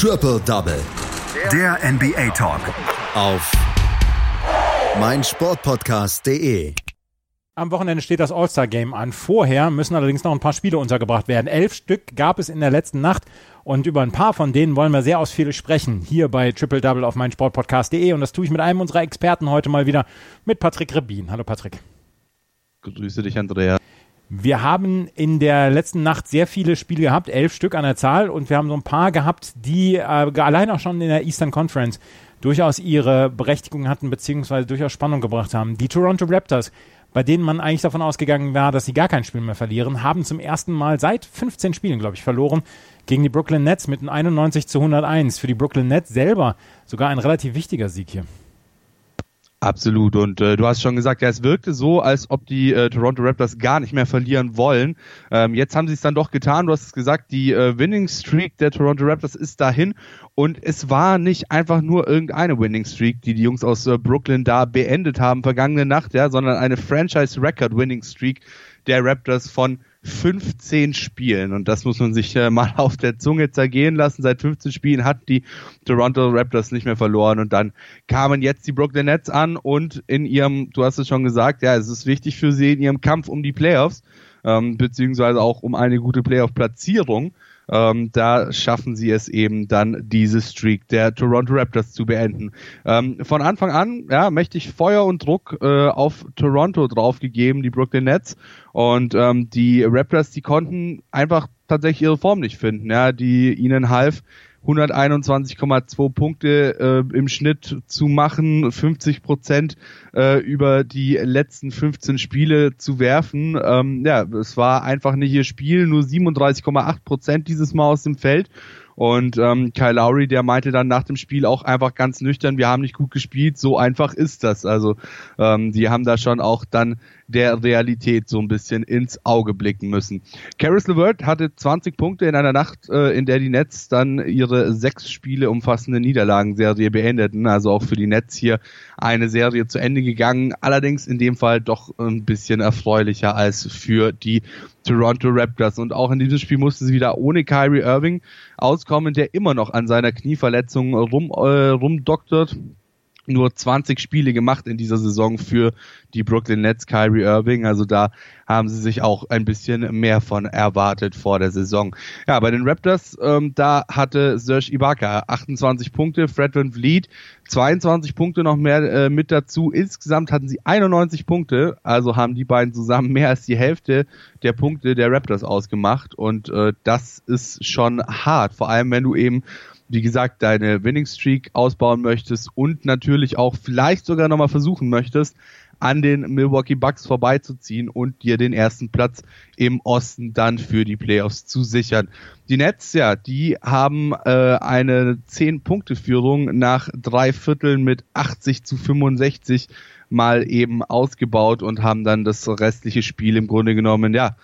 Triple Double. Der NBA Talk. Auf meinsportpodcast.de. Am Wochenende steht das All-Star-Game an. Vorher müssen allerdings noch ein paar Spiele untergebracht werden. Elf Stück gab es in der letzten Nacht und über ein paar von denen wollen wir sehr ausführlich sprechen. Hier bei Triple Double auf meinsportpodcast.de und das tue ich mit einem unserer Experten heute mal wieder mit Patrick Rebin. Hallo Patrick. Grüße dich, Andrea. Wir haben in der letzten Nacht sehr viele Spiele gehabt, elf Stück an der Zahl, und wir haben so ein paar gehabt, die äh, allein auch schon in der Eastern Conference durchaus ihre Berechtigung hatten, beziehungsweise durchaus Spannung gebracht haben. Die Toronto Raptors, bei denen man eigentlich davon ausgegangen war, dass sie gar kein Spiel mehr verlieren, haben zum ersten Mal seit 15 Spielen, glaube ich, verloren gegen die Brooklyn Nets mit einem 91 zu 101. Für die Brooklyn Nets selber sogar ein relativ wichtiger Sieg hier. Absolut. Und äh, du hast schon gesagt, ja, es wirkte so, als ob die äh, Toronto Raptors gar nicht mehr verlieren wollen. Ähm, jetzt haben sie es dann doch getan. Du hast es gesagt, die äh, Winning Streak der Toronto Raptors ist dahin. Und es war nicht einfach nur irgendeine Winning Streak, die die Jungs aus äh, Brooklyn da beendet haben vergangene Nacht, ja, sondern eine Franchise Record Winning Streak der Raptors von 15 Spielen. Und das muss man sich äh, mal auf der Zunge zergehen lassen. Seit 15 Spielen hat die Toronto Raptors nicht mehr verloren. Und dann kamen jetzt die Brooklyn Nets an und in ihrem, du hast es schon gesagt, ja, es ist wichtig für sie in ihrem Kampf um die Playoffs, ähm, beziehungsweise auch um eine gute Playoff-Platzierung ähm, da schaffen sie es eben dann, diese Streak der Toronto Raptors zu beenden. Ähm, von Anfang an, ja, mächtig Feuer und Druck äh, auf Toronto draufgegeben, die Brooklyn Nets. Und ähm, die Raptors, die konnten einfach tatsächlich ihre Form nicht finden, ja, die ihnen half, 121,2 Punkte äh, im Schnitt zu machen, 50 Prozent äh, über die letzten 15 Spiele zu werfen. Ähm, ja, es war einfach nicht ihr Spiel, nur 37,8 Prozent dieses Mal aus dem Feld. Und ähm, Kyle Lowry, der meinte dann nach dem Spiel auch einfach ganz nüchtern, wir haben nicht gut gespielt, so einfach ist das. Also ähm, die haben da schon auch dann der Realität so ein bisschen ins Auge blicken müssen. Caris LeVert hatte 20 Punkte in einer Nacht, äh, in der die Nets dann ihre sechs Spiele umfassende Niederlagenserie beendeten. Also auch für die Nets hier eine Serie zu Ende gegangen. Allerdings in dem Fall doch ein bisschen erfreulicher als für die Toronto Raptors. Und auch in diesem Spiel musste sie wieder ohne Kyrie Irving auskommen, der immer noch an seiner Knieverletzung rum, äh, rumdoktert nur 20 Spiele gemacht in dieser Saison für die Brooklyn Nets, Kyrie Irving. Also da haben sie sich auch ein bisschen mehr von erwartet vor der Saison. Ja, bei den Raptors, ähm, da hatte Serge Ibaka 28 Punkte, Fred Van Vliet 22 Punkte noch mehr äh, mit dazu. Insgesamt hatten sie 91 Punkte, also haben die beiden zusammen mehr als die Hälfte der Punkte der Raptors ausgemacht. Und äh, das ist schon hart, vor allem wenn du eben wie gesagt, deine Winning Streak ausbauen möchtest und natürlich auch vielleicht sogar nochmal versuchen möchtest, an den Milwaukee Bucks vorbeizuziehen und dir den ersten Platz im Osten dann für die Playoffs zu sichern. Die Nets, ja, die haben äh, eine 10-Punkte-Führung nach drei Vierteln mit 80 zu 65 mal eben ausgebaut und haben dann das restliche Spiel im Grunde genommen, ja,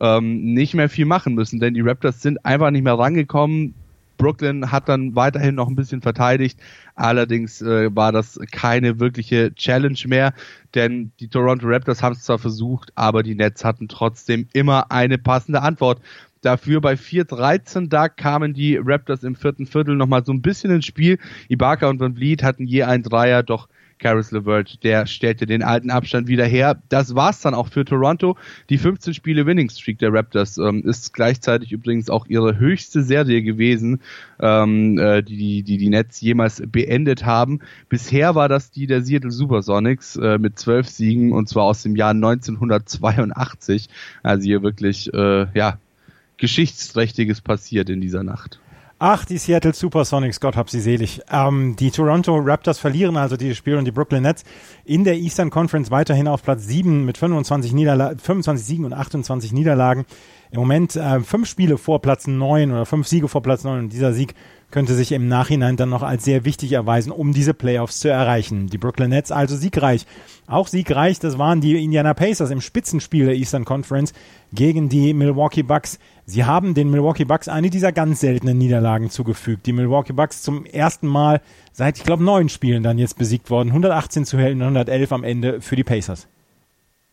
ähm, nicht mehr viel machen müssen, denn die Raptors sind einfach nicht mehr rangekommen. Brooklyn hat dann weiterhin noch ein bisschen verteidigt. Allerdings äh, war das keine wirkliche Challenge mehr, denn die Toronto Raptors haben es zwar versucht, aber die Nets hatten trotzdem immer eine passende Antwort. Dafür bei 4-13, da kamen die Raptors im vierten Viertel nochmal so ein bisschen ins Spiel. Ibaka und Van Vliet hatten je ein Dreier, doch Caris LeVert, der stellte den alten Abstand wieder her. Das war's dann auch für Toronto. Die 15 Spiele Winning Streak der Raptors ähm, ist gleichzeitig übrigens auch ihre höchste Serie gewesen, ähm, äh, die, die die Nets jemals beendet haben. Bisher war das die der Seattle Supersonics äh, mit zwölf Siegen und zwar aus dem Jahr 1982. Also hier wirklich äh, ja geschichtsträchtiges passiert in dieser Nacht. Ach, die Seattle Supersonics, Gott hab sie selig. Ähm, die Toronto Raptors verlieren also dieses Spiel und die Brooklyn Nets in der Eastern Conference weiterhin auf Platz 7 mit 25, Niederla 25 Siegen und 28 Niederlagen. Im Moment äh, fünf Spiele vor Platz 9 oder fünf Siege vor Platz 9 und dieser Sieg könnte sich im Nachhinein dann noch als sehr wichtig erweisen, um diese Playoffs zu erreichen. Die Brooklyn Nets also siegreich. Auch siegreich, das waren die Indiana Pacers im Spitzenspiel der Eastern Conference gegen die Milwaukee Bucks. Sie haben den Milwaukee Bucks eine dieser ganz seltenen Niederlagen zugefügt. Die Milwaukee Bucks zum ersten Mal seit, ich glaube, neun Spielen dann jetzt besiegt worden. 118 zu 111 am Ende für die Pacers.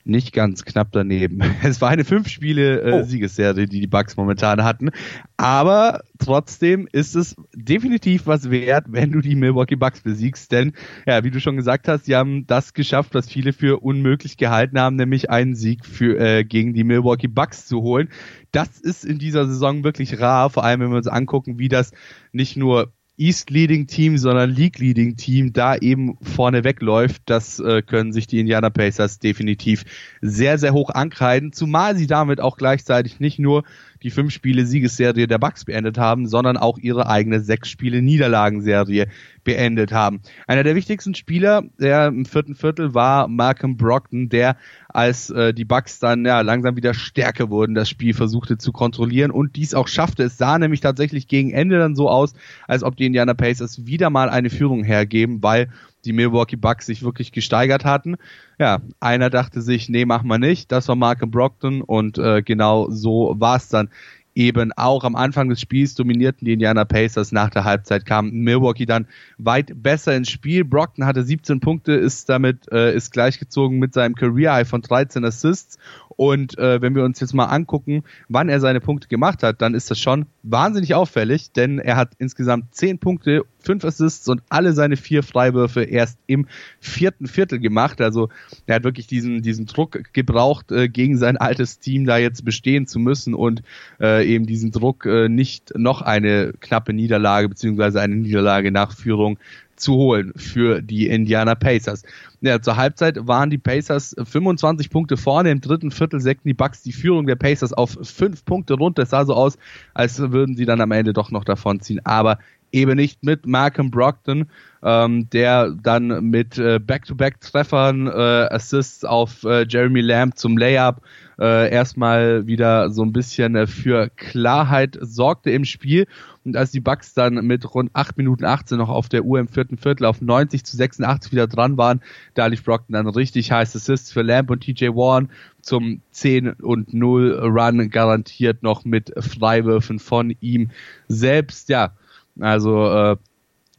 Nicht ganz knapp daneben. Es war eine fünf Spiele äh, oh. Siegesserie, die die Bucks momentan hatten, aber trotzdem ist es definitiv was wert, wenn du die Milwaukee Bucks besiegst, denn ja, wie du schon gesagt hast, sie haben das geschafft, was viele für unmöglich gehalten haben, nämlich einen Sieg für äh, gegen die Milwaukee Bucks zu holen. Das ist in dieser Saison wirklich rar, vor allem wenn wir uns angucken, wie das nicht nur East-Leading Team, sondern League-Leading Team da eben vorne wegläuft, das äh, können sich die Indiana Pacers definitiv sehr, sehr hoch ankreiden, zumal sie damit auch gleichzeitig nicht nur die fünf Spiele Siegesserie der Bucks beendet haben, sondern auch ihre eigene sechs Spiele Niederlagenserie beendet haben. Einer der wichtigsten Spieler der im vierten Viertel war Malcolm Brockton, der als äh, die Bucks dann ja langsam wieder stärker wurden, das Spiel versuchte zu kontrollieren und dies auch schaffte. Es sah nämlich tatsächlich gegen Ende dann so aus, als ob die Indiana Pacers wieder mal eine Führung hergeben, weil die Milwaukee Bucks sich wirklich gesteigert hatten. Ja, einer dachte sich, nee, mach mal nicht. Das war Malcolm Brockton und äh, genau so war es dann eben auch am Anfang des Spiels dominierten die Indiana Pacers. Nach der Halbzeit kam Milwaukee dann weit besser ins Spiel. Brockton hatte 17 Punkte, ist damit äh, ist gleichgezogen mit seinem Career High von 13 Assists und äh, wenn wir uns jetzt mal angucken, wann er seine Punkte gemacht hat, dann ist das schon wahnsinnig auffällig, denn er hat insgesamt zehn Punkte, fünf Assists und alle seine vier Freiwürfe erst im vierten Viertel gemacht. Also er hat wirklich diesen, diesen Druck gebraucht, äh, gegen sein altes Team da jetzt bestehen zu müssen und äh, eben diesen Druck äh, nicht noch eine knappe Niederlage beziehungsweise eine Niederlage nach Führung zu holen für die Indiana Pacers. Ja, zur Halbzeit waren die Pacers 25 Punkte vorne, im dritten Viertel säckten die Bucks die Führung der Pacers auf fünf Punkte runter. Es sah so aus, als würden sie dann am Ende doch noch davonziehen, aber eben nicht mit Malcolm Brockton, ähm, der dann mit äh, Back-to-Back-Treffern, äh, Assists auf äh, Jeremy Lamb zum Layup äh, erstmal wieder so ein bisschen äh, für Klarheit sorgte im Spiel. Und als die Bucks dann mit rund 8 Minuten 18 noch auf der Uhr im vierten Viertel auf 90 zu 86 wieder dran waren, da lief Brockton dann richtig heiß Assists für Lamb und TJ Warren zum 10 und 0 Run garantiert noch mit Freiwürfen von ihm selbst. Ja, also äh,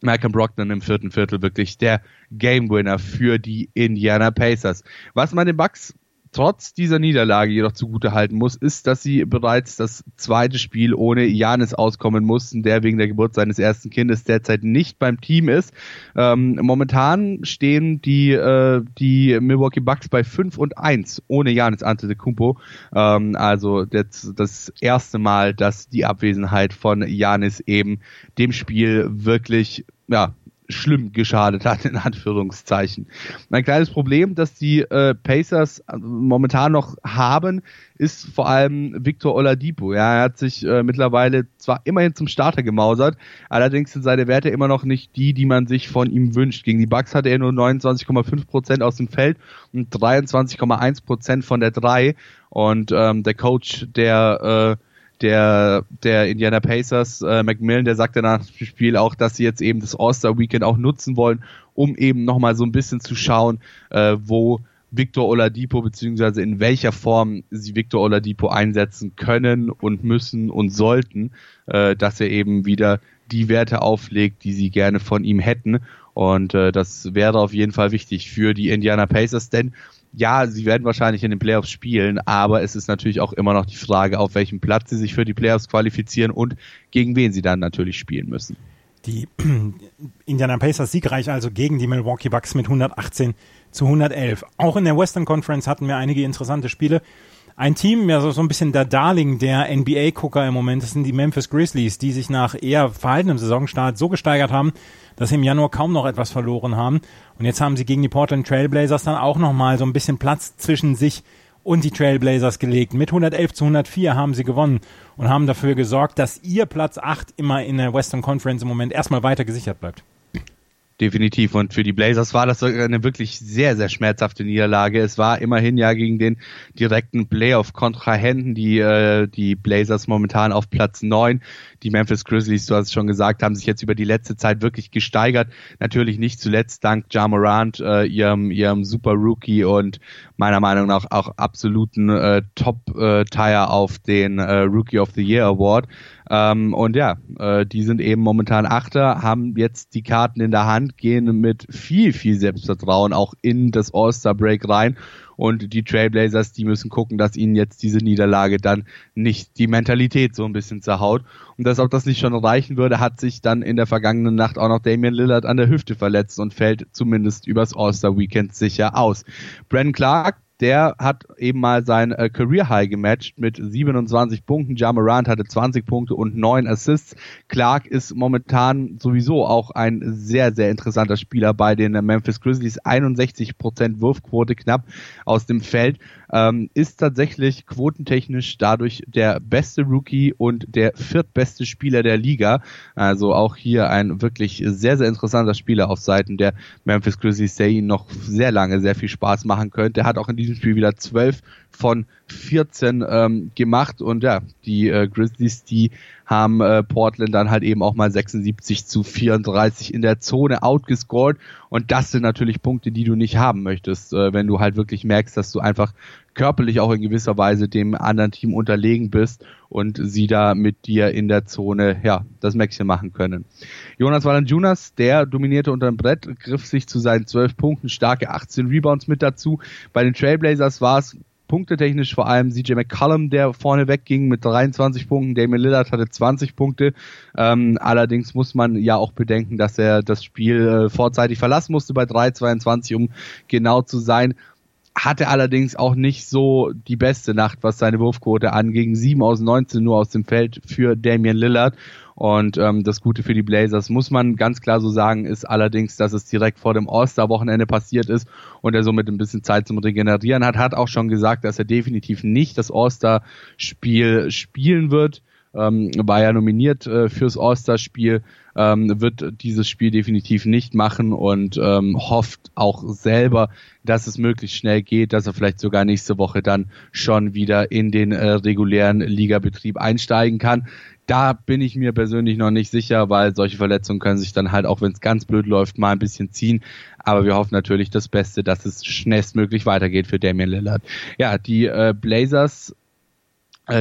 Malcolm Brockton im vierten Viertel wirklich der Game Winner für die Indiana Pacers. Was man den Bucks trotz dieser Niederlage jedoch zugute halten muss, ist, dass sie bereits das zweite Spiel ohne Janis auskommen mussten, der wegen der Geburt seines ersten Kindes derzeit nicht beim Team ist. Ähm, momentan stehen die, äh, die Milwaukee Bucks bei 5 und 1 ohne Janis Antetokounmpo. Ähm, also das, das erste Mal, dass die Abwesenheit von Janis eben dem Spiel wirklich ja, schlimm geschadet hat, in Anführungszeichen. Ein kleines Problem, das die äh, Pacers äh, momentan noch haben, ist vor allem Victor Oladipo. Ja, er hat sich äh, mittlerweile zwar immerhin zum Starter gemausert, allerdings sind seine Werte immer noch nicht die, die man sich von ihm wünscht. Gegen die Bucks hatte er nur 29,5 Prozent aus dem Feld und 23,1 Prozent von der 3 und ähm, der Coach der äh, der, der Indiana Pacers, äh, Macmillan, der sagte nach dem Spiel auch, dass sie jetzt eben das All-Star-Weekend auch nutzen wollen, um eben nochmal so ein bisschen zu schauen, äh, wo Victor Oladipo beziehungsweise in welcher Form sie Victor Oladipo einsetzen können und müssen und sollten, äh, dass er eben wieder die Werte auflegt, die sie gerne von ihm hätten. Und äh, das wäre auf jeden Fall wichtig für die Indiana Pacers, denn ja, sie werden wahrscheinlich in den Playoffs spielen, aber es ist natürlich auch immer noch die Frage, auf welchem Platz sie sich für die Playoffs qualifizieren und gegen wen sie dann natürlich spielen müssen. Die Indiana Pacers siegreich also gegen die Milwaukee Bucks mit 118 zu 111. Auch in der Western Conference hatten wir einige interessante Spiele. Ein Team, ja so, so ein bisschen der Darling der NBA-Gucker im Moment, das sind die Memphis Grizzlies, die sich nach eher verhaltenem Saisonstart so gesteigert haben, dass sie im Januar kaum noch etwas verloren haben. Und jetzt haben sie gegen die Portland Trailblazers dann auch nochmal so ein bisschen Platz zwischen sich und die Trailblazers gelegt. Mit 111 zu 104 haben sie gewonnen und haben dafür gesorgt, dass ihr Platz 8 immer in der Western Conference im Moment erstmal weiter gesichert bleibt. Definitiv. Und für die Blazers war das eine wirklich sehr, sehr schmerzhafte Niederlage. Es war immerhin ja gegen den direkten Playoff-Kontrahenten, die, äh, die Blazers momentan auf Platz neun. Die Memphis Grizzlies, du hast es schon gesagt, haben sich jetzt über die letzte Zeit wirklich gesteigert. Natürlich nicht zuletzt dank Ja äh, ihrem, ihrem Super Rookie und meiner Meinung nach auch absoluten äh, Top-Tire auf den äh, Rookie of the Year Award. Ähm, und ja, äh, die sind eben momentan Achter, haben jetzt die Karten in der Hand, gehen mit viel, viel Selbstvertrauen auch in das All-Star-Break rein und die Trailblazers, die müssen gucken, dass ihnen jetzt diese Niederlage dann nicht die Mentalität so ein bisschen zerhaut. Und dass auch das nicht schon reichen würde, hat sich dann in der vergangenen Nacht auch noch Damian Lillard an der Hüfte verletzt und fällt zumindest übers All-Star-Weekend sicher aus. Brandon Clark, der hat eben mal sein äh, Career High gematcht mit 27 Punkten. Ja Morant hatte 20 Punkte und 9 Assists. Clark ist momentan sowieso auch ein sehr, sehr interessanter Spieler bei den Memphis Grizzlies. 61% Wurfquote knapp aus dem Feld ähm, ist tatsächlich quotentechnisch dadurch der beste Rookie und der viertbeste Spieler der Liga. Also auch hier ein wirklich sehr, sehr interessanter Spieler auf Seiten der Memphis Grizzlies, der ihn noch sehr lange sehr viel Spaß machen könnte. Er hat auch in diesem Spiel wieder zwölf von 14 ähm, gemacht und ja, die äh, Grizzlies, die haben äh, Portland dann halt eben auch mal 76 zu 34 in der Zone outgescored und das sind natürlich Punkte, die du nicht haben möchtest, äh, wenn du halt wirklich merkst, dass du einfach körperlich auch in gewisser Weise dem anderen Team unterlegen bist und sie da mit dir in der Zone ja das Mäxchen machen können. Jonas Valanciunas, der dominierte unter dem Brett, griff sich zu seinen 12 Punkten, starke 18 Rebounds mit dazu. Bei den Trailblazers war es punktetechnisch vor allem CJ McCollum, der vorne wegging mit 23 Punkten. Damian Lillard hatte 20 Punkte. Ähm, allerdings muss man ja auch bedenken, dass er das Spiel äh, vorzeitig verlassen musste bei 3,22, um genau zu sein hatte allerdings auch nicht so die beste Nacht, was seine Wurfquote anging. 7 aus 19 nur aus dem Feld für Damian Lillard. Und ähm, das Gute für die Blazers, muss man ganz klar so sagen, ist allerdings, dass es direkt vor dem All-Star-Wochenende passiert ist und er somit ein bisschen Zeit zum Regenerieren hat. Hat auch schon gesagt, dass er definitiv nicht das All-Star-Spiel spielen wird. Ähm, war ja nominiert äh, fürs All-Star-Spiel, ähm, wird dieses Spiel definitiv nicht machen und ähm, hofft auch selber, dass es möglichst schnell geht, dass er vielleicht sogar nächste Woche dann schon wieder in den äh, regulären Ligabetrieb einsteigen kann. Da bin ich mir persönlich noch nicht sicher, weil solche Verletzungen können sich dann halt, auch wenn es ganz blöd läuft, mal ein bisschen ziehen. Aber wir hoffen natürlich das Beste, dass es schnellstmöglich weitergeht für Damian Lillard. Ja, die äh, Blazers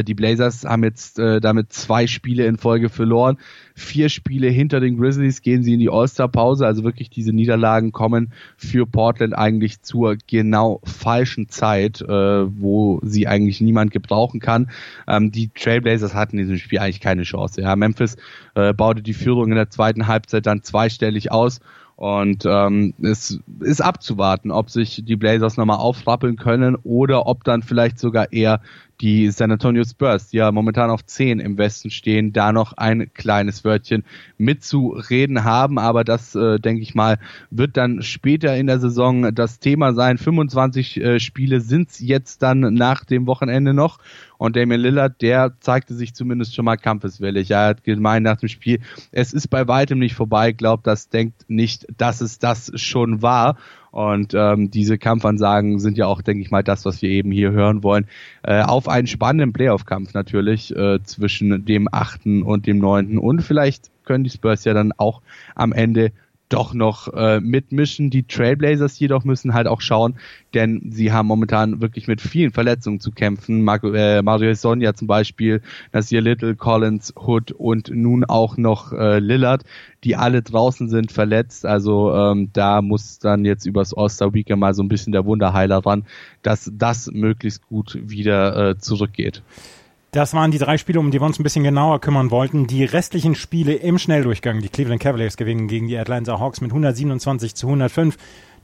die Blazers haben jetzt äh, damit zwei Spiele in Folge verloren. Vier Spiele hinter den Grizzlies gehen sie in die All-Star-Pause. Also wirklich diese Niederlagen kommen für Portland eigentlich zur genau falschen Zeit, äh, wo sie eigentlich niemand gebrauchen kann. Ähm, die Trailblazers hatten in diesem Spiel eigentlich keine Chance. Ja, Memphis äh, baute die Führung in der zweiten Halbzeit dann zweistellig aus und ähm, es ist abzuwarten, ob sich die Blazers nochmal aufrappeln können oder ob dann vielleicht sogar eher die San Antonio Spurs, die ja momentan auf 10 im Westen stehen, da noch ein kleines Wörtchen mitzureden haben. Aber das, äh, denke ich mal, wird dann später in der Saison das Thema sein. 25 äh, Spiele sind es jetzt dann nach dem Wochenende noch. Und Damian Lillard, der zeigte sich zumindest schon mal kampfeswillig. Er hat gemeint nach dem Spiel, es ist bei weitem nicht vorbei. Glaubt, das denkt nicht, dass es das schon war. Und ähm, diese Kampfansagen sind ja auch, denke ich mal, das, was wir eben hier hören wollen. Äh, auf einen spannenden Playoff-Kampf natürlich äh, zwischen dem achten und dem neunten. Und vielleicht können die Spurs ja dann auch am Ende doch noch äh, mitmischen. Die Trailblazers jedoch müssen halt auch schauen, denn sie haben momentan wirklich mit vielen Verletzungen zu kämpfen. Marco, äh, Mario Sonja zum Beispiel, Nasir Little, Collins, Hood und nun auch noch äh, Lillard, die alle draußen sind verletzt. Also ähm, da muss dann jetzt übers All-Star Weekend mal so ein bisschen der Wunderheiler ran, dass das möglichst gut wieder äh, zurückgeht. Das waren die drei Spiele, um die wir uns ein bisschen genauer kümmern wollten. Die restlichen Spiele im Schnelldurchgang. Die Cleveland Cavaliers gewinnen gegen die Atlanta Hawks mit 127 zu 105.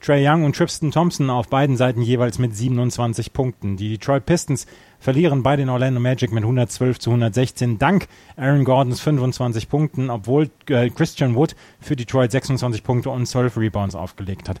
Trey Young und Tristan Thompson auf beiden Seiten jeweils mit 27 Punkten. Die Detroit Pistons verlieren bei den Orlando Magic mit 112 zu 116 dank Aaron Gordons 25 Punkten, obwohl äh, Christian Wood für Detroit 26 Punkte und 12 Rebounds aufgelegt hat.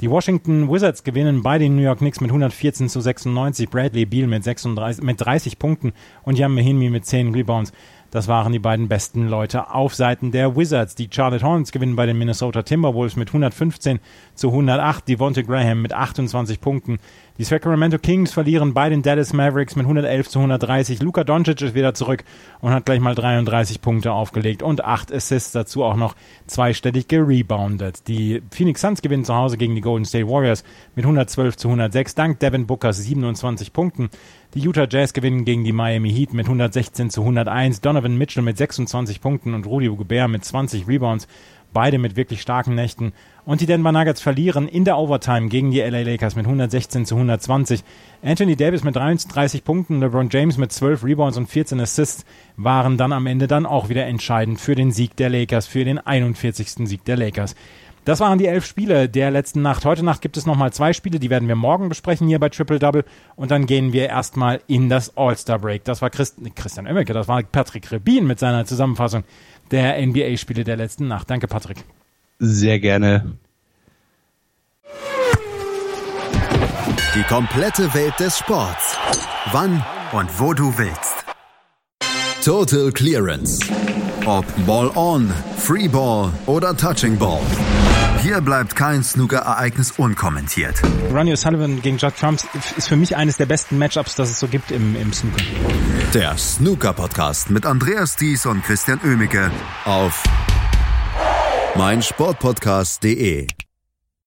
Die Washington Wizards gewinnen bei den New York Knicks mit 114 zu 96, Bradley Beal mit, 36, mit 30 Punkten und Jan Mahinmi mit 10 Rebounds. Das waren die beiden besten Leute auf Seiten der Wizards. Die Charlotte Hornets gewinnen bei den Minnesota Timberwolves mit 115 zu 108. Devonte Graham mit 28 Punkten. Die Sacramento Kings verlieren bei den Dallas Mavericks mit 111 zu 130. Luka Doncic ist wieder zurück und hat gleich mal 33 Punkte aufgelegt und 8 Assists dazu auch noch zweistellig gereboundet. Die Phoenix Suns gewinnen zu Hause gegen die Golden State Warriors mit 112 zu 106 dank Devin Bookers 27 Punkten. Die Utah Jazz gewinnen gegen die Miami Heat mit 116 zu 101. Donovan Mitchell mit 26 Punkten und Rudy Gobert mit 20 Rebounds. Beide mit wirklich starken Nächten. Und die Denver Nuggets verlieren in der Overtime gegen die LA Lakers mit 116 zu 120. Anthony Davis mit 33 Punkten, LeBron James mit 12 Rebounds und 14 Assists waren dann am Ende dann auch wieder entscheidend für den Sieg der Lakers, für den 41. Sieg der Lakers. Das waren die elf Spiele der letzten Nacht. Heute Nacht gibt es nochmal zwei Spiele, die werden wir morgen besprechen hier bei Triple Double. Und dann gehen wir erstmal in das All-Star Break. Das war Christ Christian Oemmeke, das war Patrick Rebin mit seiner Zusammenfassung der NBA-Spiele der letzten Nacht. Danke, Patrick. Sehr gerne. Die komplette Welt des Sports. Wann Und wo du willst. Total Clearance. Ob Ball on, Free Ball oder Touching Ball. Hier bleibt kein Snooker-Ereignis unkommentiert. Ronnie O'Sullivan gegen Judd Trumps ist für mich eines der besten Matchups, das es so gibt im, im Snooker. Der Snooker Podcast Mit Andreas Thies und Christian Oemicke auf meinsportpodcast.de.